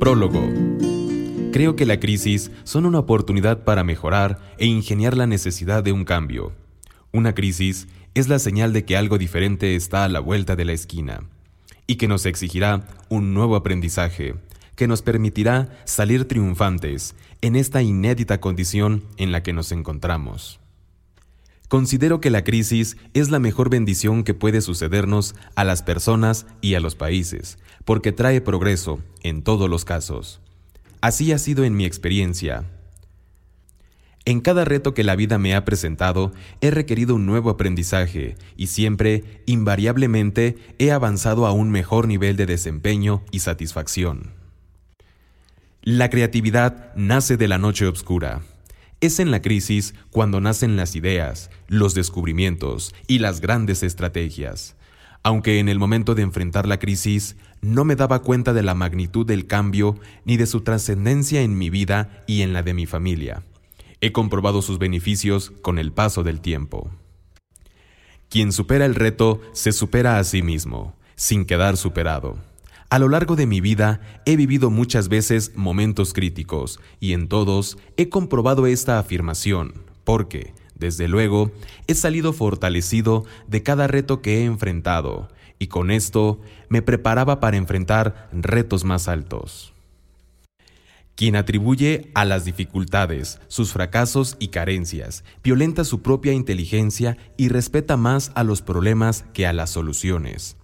Prólogo. Creo que la crisis son una oportunidad para mejorar e ingeniar la necesidad de un cambio. Una crisis es la señal de que algo diferente está a la vuelta de la esquina y que nos exigirá un nuevo aprendizaje que nos permitirá salir triunfantes en esta inédita condición en la que nos encontramos. Considero que la crisis es la mejor bendición que puede sucedernos a las personas y a los países, porque trae progreso en todos los casos. Así ha sido en mi experiencia. En cada reto que la vida me ha presentado, he requerido un nuevo aprendizaje y siempre, invariablemente, he avanzado a un mejor nivel de desempeño y satisfacción. La creatividad nace de la noche oscura. Es en la crisis cuando nacen las ideas, los descubrimientos y las grandes estrategias. Aunque en el momento de enfrentar la crisis no me daba cuenta de la magnitud del cambio ni de su trascendencia en mi vida y en la de mi familia. He comprobado sus beneficios con el paso del tiempo. Quien supera el reto se supera a sí mismo, sin quedar superado. A lo largo de mi vida he vivido muchas veces momentos críticos y en todos he comprobado esta afirmación, porque, desde luego, he salido fortalecido de cada reto que he enfrentado y con esto me preparaba para enfrentar retos más altos. Quien atribuye a las dificultades, sus fracasos y carencias, violenta su propia inteligencia y respeta más a los problemas que a las soluciones.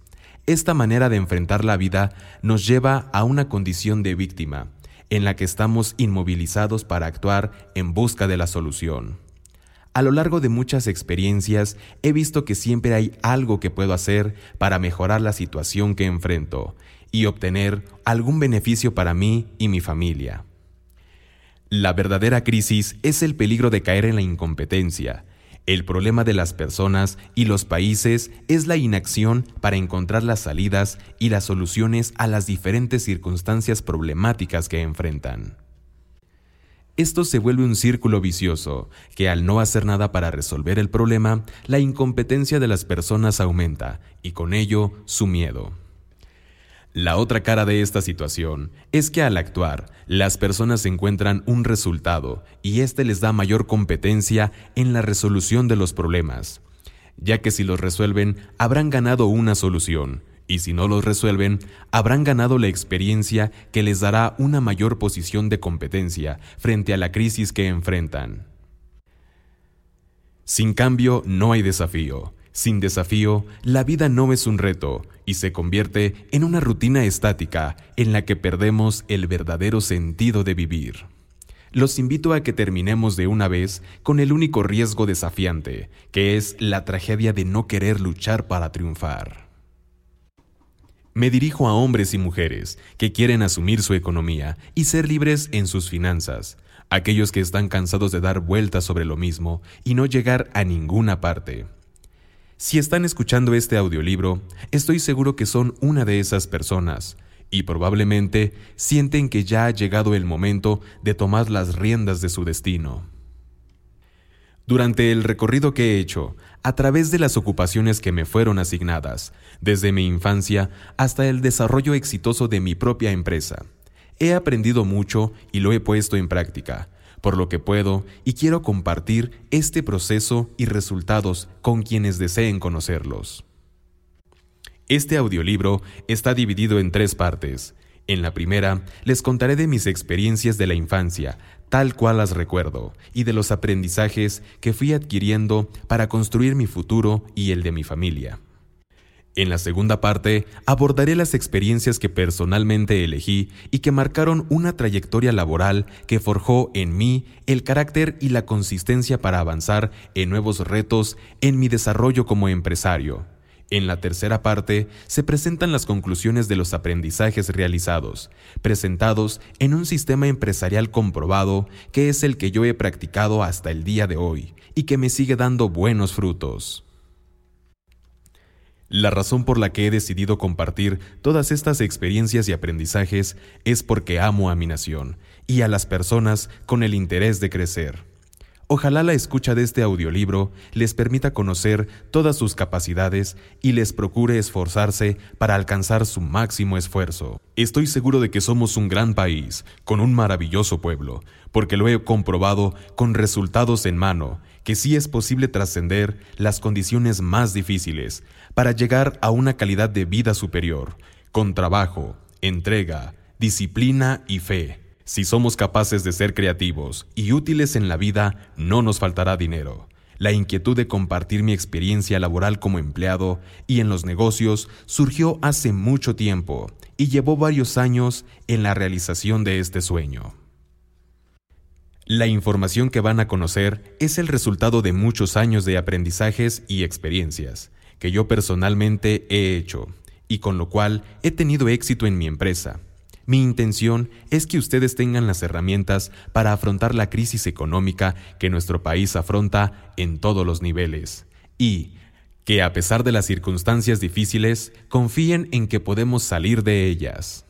Esta manera de enfrentar la vida nos lleva a una condición de víctima, en la que estamos inmovilizados para actuar en busca de la solución. A lo largo de muchas experiencias he visto que siempre hay algo que puedo hacer para mejorar la situación que enfrento y obtener algún beneficio para mí y mi familia. La verdadera crisis es el peligro de caer en la incompetencia, el problema de las personas y los países es la inacción para encontrar las salidas y las soluciones a las diferentes circunstancias problemáticas que enfrentan. Esto se vuelve un círculo vicioso, que al no hacer nada para resolver el problema, la incompetencia de las personas aumenta y con ello su miedo. La otra cara de esta situación es que al actuar, las personas encuentran un resultado y éste les da mayor competencia en la resolución de los problemas, ya que si los resuelven habrán ganado una solución y si no los resuelven habrán ganado la experiencia que les dará una mayor posición de competencia frente a la crisis que enfrentan. Sin cambio no hay desafío. Sin desafío, la vida no es un reto y se convierte en una rutina estática en la que perdemos el verdadero sentido de vivir. Los invito a que terminemos de una vez con el único riesgo desafiante, que es la tragedia de no querer luchar para triunfar. Me dirijo a hombres y mujeres que quieren asumir su economía y ser libres en sus finanzas, aquellos que están cansados de dar vueltas sobre lo mismo y no llegar a ninguna parte. Si están escuchando este audiolibro, estoy seguro que son una de esas personas y probablemente sienten que ya ha llegado el momento de tomar las riendas de su destino. Durante el recorrido que he hecho, a través de las ocupaciones que me fueron asignadas, desde mi infancia hasta el desarrollo exitoso de mi propia empresa, he aprendido mucho y lo he puesto en práctica, por lo que puedo y quiero compartir este proceso y resultados con quienes deseen conocerlos. Este audiolibro está dividido en tres partes. En la primera, les contaré de mis experiencias de la infancia, tal cual las recuerdo, y de los aprendizajes que fui adquiriendo para construir mi futuro y el de mi familia. En la segunda parte abordaré las experiencias que personalmente elegí y que marcaron una trayectoria laboral que forjó en mí el carácter y la consistencia para avanzar en nuevos retos en mi desarrollo como empresario. En la tercera parte se presentan las conclusiones de los aprendizajes realizados, presentados en un sistema empresarial comprobado que es el que yo he practicado hasta el día de hoy y que me sigue dando buenos frutos. La razón por la que he decidido compartir todas estas experiencias y aprendizajes es porque amo a mi nación y a las personas con el interés de crecer. Ojalá la escucha de este audiolibro les permita conocer todas sus capacidades y les procure esforzarse para alcanzar su máximo esfuerzo. Estoy seguro de que somos un gran país, con un maravilloso pueblo, porque lo he comprobado con resultados en mano, que sí es posible trascender las condiciones más difíciles para llegar a una calidad de vida superior, con trabajo, entrega, disciplina y fe. Si somos capaces de ser creativos y útiles en la vida, no nos faltará dinero. La inquietud de compartir mi experiencia laboral como empleado y en los negocios surgió hace mucho tiempo y llevó varios años en la realización de este sueño. La información que van a conocer es el resultado de muchos años de aprendizajes y experiencias que yo personalmente he hecho y con lo cual he tenido éxito en mi empresa mi intención es que ustedes tengan las herramientas para afrontar la crisis económica que nuestro país afronta en todos los niveles y que a pesar de las circunstancias difíciles, confíen en que podemos salir de ellas.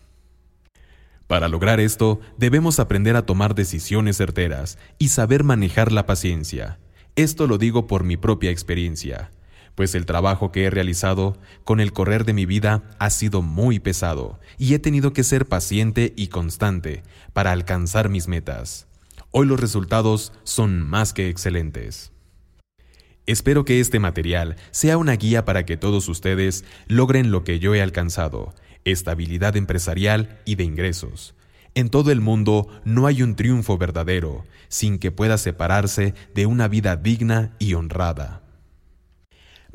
Para lograr esto, debemos aprender a tomar decisiones certeras y saber manejar la paciencia. Esto lo digo por mi propia experiencia pues el trabajo que he realizado con el correr de mi vida ha sido muy pesado y he tenido que ser paciente y constante para alcanzar mis metas. Hoy los resultados son más que excelentes. Espero que este material sea una guía para que todos ustedes logren lo que yo he alcanzado, estabilidad empresarial y de ingresos. En todo el mundo no hay un triunfo verdadero sin que pueda separarse de una vida digna y honrada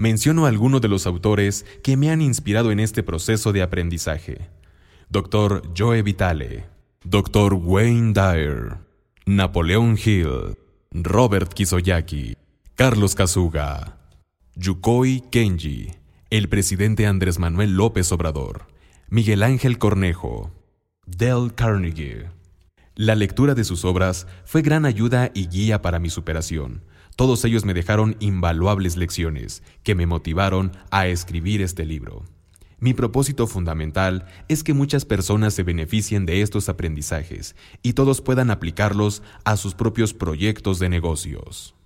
menciono algunos de los autores que me han inspirado en este proceso de aprendizaje. Dr. Joe Vitale, Dr. Wayne Dyer, Napoleón Hill, Robert Kisoyaki, Carlos Kazuga, Yukoi Kenji, el presidente Andrés Manuel López Obrador, Miguel Ángel Cornejo, Dale Carnegie. La lectura de sus obras fue gran ayuda y guía para mi superación, todos ellos me dejaron invaluables lecciones que me motivaron a escribir este libro. Mi propósito fundamental es que muchas personas se beneficien de estos aprendizajes y todos puedan aplicarlos a sus propios proyectos de negocios.